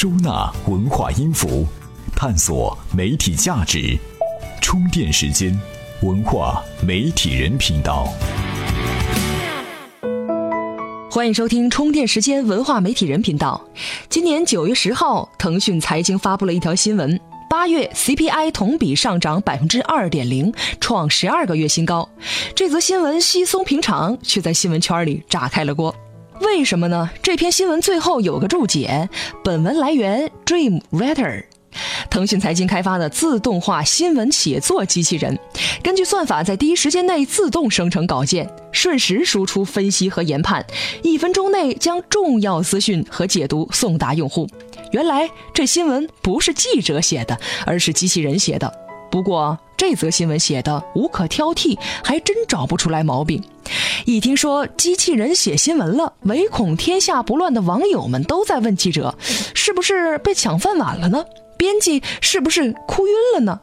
收纳文化音符，探索媒体价值。充电时间，文化媒体人频道。欢迎收听充电时间文化媒体人频道。今年九月十号，腾讯财经发布了一条新闻：八月 CPI 同比上涨百分之二点零，创十二个月新高。这则新闻稀松平常，却在新闻圈里炸开了锅。为什么呢？这篇新闻最后有个注解，本文来源 Dream Writer。腾讯财经开发的自动化新闻写作机器人，根据算法在第一时间内自动生成稿件，瞬时输出分析和研判，一分钟内将重要资讯和解读送达用户。原来这新闻不是记者写的，而是机器人写的。不过这则新闻写的无可挑剔，还真找不出来毛病。一听说机器人写新闻了，唯恐天下不乱的网友们都在问记者：是不是被抢饭碗了呢？编辑是不是哭晕了呢？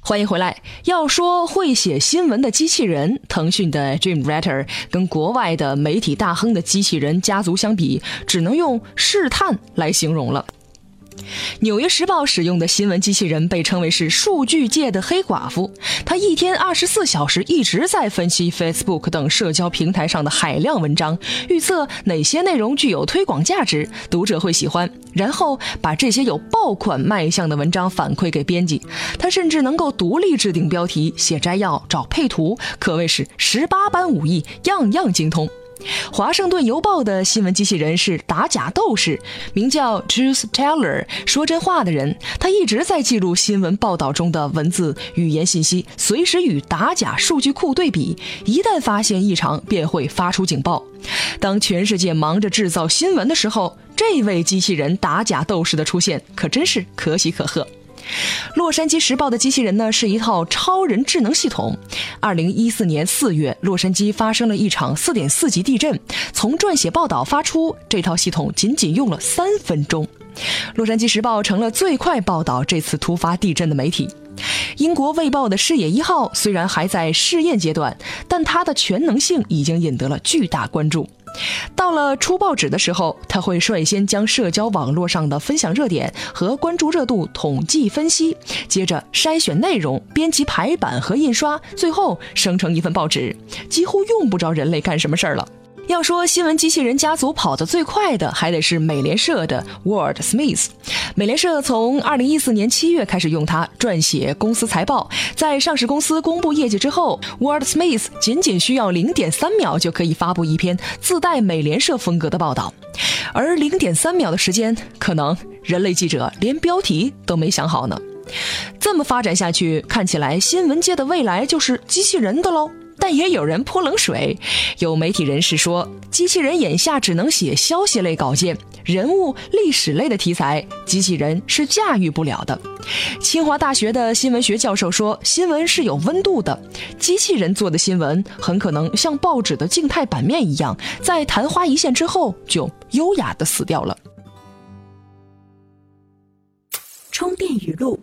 欢迎回来。要说会写新闻的机器人，腾讯的 Dream Writer 跟国外的媒体大亨的机器人家族相比，只能用试探来形容了。《纽约时报》使用的新闻机器人被称为是数据界的黑寡妇。它一天二十四小时一直在分析 Facebook 等社交平台上的海量文章，预测哪些内容具有推广价值，读者会喜欢，然后把这些有爆款卖相的文章反馈给编辑。它甚至能够独立制定标题、写摘要、找配图，可谓是十八般武艺，样样精通。华盛顿邮报的新闻机器人是打假斗士，名叫 Truth Teller，说真话的人。他一直在记录新闻报道中的文字、语言信息，随时与打假数据库对比。一旦发现异常，便会发出警报。当全世界忙着制造新闻的时候，这位机器人打假斗士的出现，可真是可喜可贺。洛杉矶时报的机器人呢，是一套超人智能系统。二零一四年四月，洛杉矶发生了一场四点四级地震，从撰写报道发出，这套系统仅仅用了三分钟。洛杉矶时报成了最快报道这次突发地震的媒体。英国卫报的视野一号虽然还在试验阶段，但它的全能性已经引得了巨大关注。到了出报纸的时候，他会率先将社交网络上的分享热点和关注热度统计分析，接着筛选内容、编辑排版和印刷，最后生成一份报纸，几乎用不着人类干什么事儿了。要说新闻机器人家族跑得最快的，还得是美联社的 Word Smith。美联社从二零一四年七月开始用它撰写公司财报，在上市公司公布业绩之后，Word Smith 仅仅需要零点三秒就可以发布一篇自带美联社风格的报道。而零点三秒的时间，可能人类记者连标题都没想好呢。这么发展下去，看起来新闻界的未来就是机器人的喽。但也有人泼冷水，有媒体人士说，机器人眼下只能写消息类稿件，人物、历史类的题材，机器人是驾驭不了的。清华大学的新闻学教授说，新闻是有温度的，机器人做的新闻很可能像报纸的静态版面一样，在昙花一现之后就优雅的死掉了。充电语录：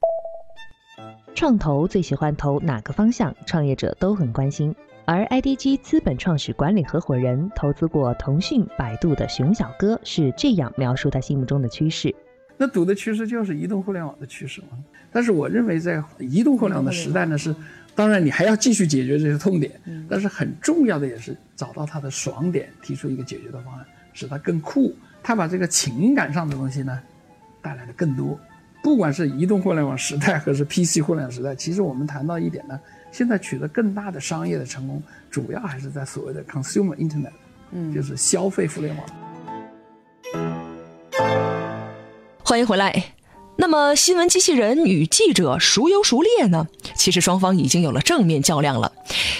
创投最喜欢投哪个方向？创业者都很关心。而 IDG 资本创始管理合伙人投资过腾讯、百度的熊小哥是这样描述他心目中的趋势：那赌的趋势就是移动互联网的趋势嘛。但是我认为，在移动互联网的时代呢，是当然你还要继续解决这些痛点，但是很重要的也是找到它的爽点，提出一个解决的方案，使它更酷。他把这个情感上的东西呢带来的更多。不管是移动互联网时代，还是 PC 互联网时代，其实我们谈到一点呢。现在取得更大的商业的成功，主要还是在所谓的 consumer internet，嗯，就是消费互联网。欢迎回来。那么，新闻机器人与记者孰优孰劣呢？其实双方已经有了正面较量了。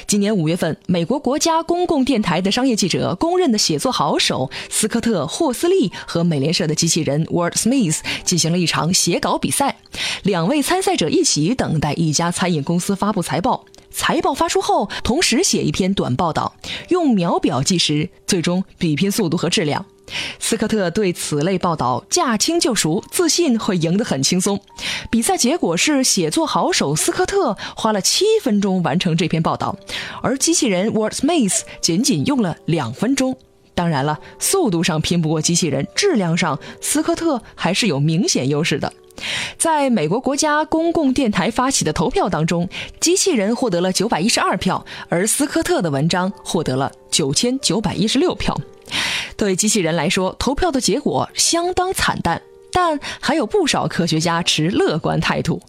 今年五月份，美国国家公共电台的商业记者、公认的写作好手斯科特·霍斯利和美联社的机器人 Word Smith 进行了一场写稿比赛。两位参赛者一起等待一家餐饮公司发布财报，财报发出后，同时写一篇短报道，用秒表计时，最终比拼速度和质量。斯科特对此类报道驾轻就熟，自信会赢得很轻松。比赛结果是，写作好手斯科特花了七分钟完成这篇报道，而机器人 Word Smith 仅仅用了两分钟。当然了，速度上拼不过机器人，质量上斯科特还是有明显优势的。在美国国家公共电台发起的投票当中，机器人获得了九百一十二票，而斯科特的文章获得了九千九百一十六票。对机器人来说，投票的结果相当惨淡，但还有不少科学家持乐观态度。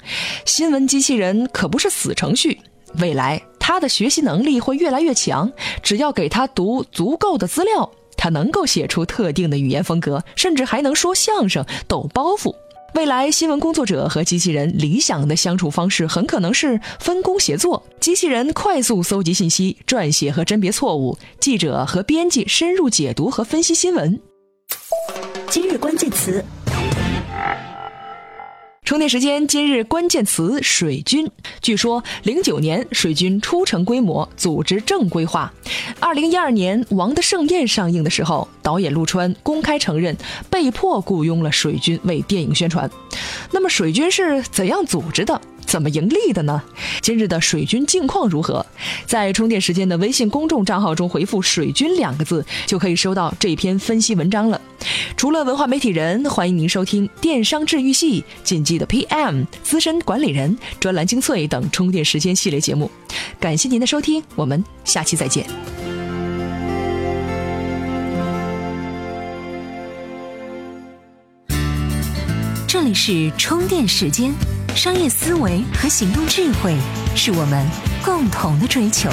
新闻机器人可不是死程序，未来它的学习能力会越来越强，只要给它读足够的资料，它能够写出特定的语言风格，甚至还能说相声、抖包袱。未来新闻工作者和机器人理想的相处方式很可能是分工协作：机器人快速搜集信息、撰写和甄别错误，记者和编辑深入解读和分析新闻。今日关键词。充电时间，今日关键词：水军。据说，零九年水军初成规模，组织正规化。二零一二年，《王的盛宴》上映的时候，导演陆川公开承认，被迫雇佣了水军为电影宣传。那么，水军是怎样组织的？怎么盈利的呢？今日的水军近况如何？在充电时间的微信公众账号中回复“水军”两个字，就可以收到这篇分析文章了。除了文化媒体人，欢迎您收听电商治愈系、紧急的 PM、资深管理人、专栏精粹等充电时间系列节目。感谢您的收听，我们下期再见。这里是充电时间。商业思维和行动智慧是我们共同的追求。